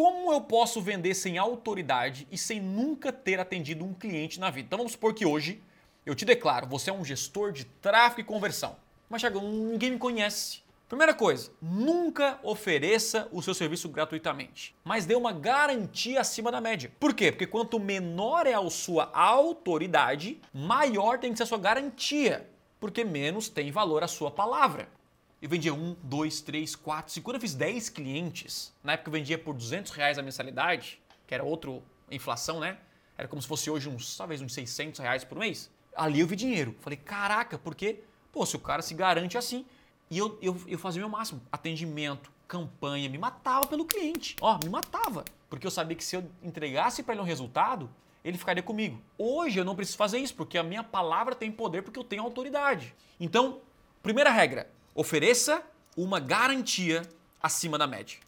como eu posso vender sem autoridade e sem nunca ter atendido um cliente na vida? Então vamos supor que hoje eu te declaro, você é um gestor de tráfego e conversão. Mas, Thiago, ninguém me conhece. Primeira coisa, nunca ofereça o seu serviço gratuitamente, mas dê uma garantia acima da média. Por quê? Porque quanto menor é a sua autoridade, maior tem que ser a sua garantia, porque menos tem valor a sua palavra. Eu vendia um, dois, três, quatro, cinco. Quando eu fiz 10 clientes, na época eu vendia por 200 reais a mensalidade, que era outra inflação, né? Era como se fosse hoje uns, talvez uns 600 reais por mês. Ali eu vi dinheiro. Falei, caraca, porque, pô, se o cara se garante assim, e eu, eu, eu fazia o meu máximo. Atendimento, campanha, me matava pelo cliente. Ó, me matava. Porque eu sabia que se eu entregasse para ele um resultado, ele ficaria comigo. Hoje eu não preciso fazer isso, porque a minha palavra tem poder, porque eu tenho autoridade. Então, primeira regra: ofereça uma garantia acima da média.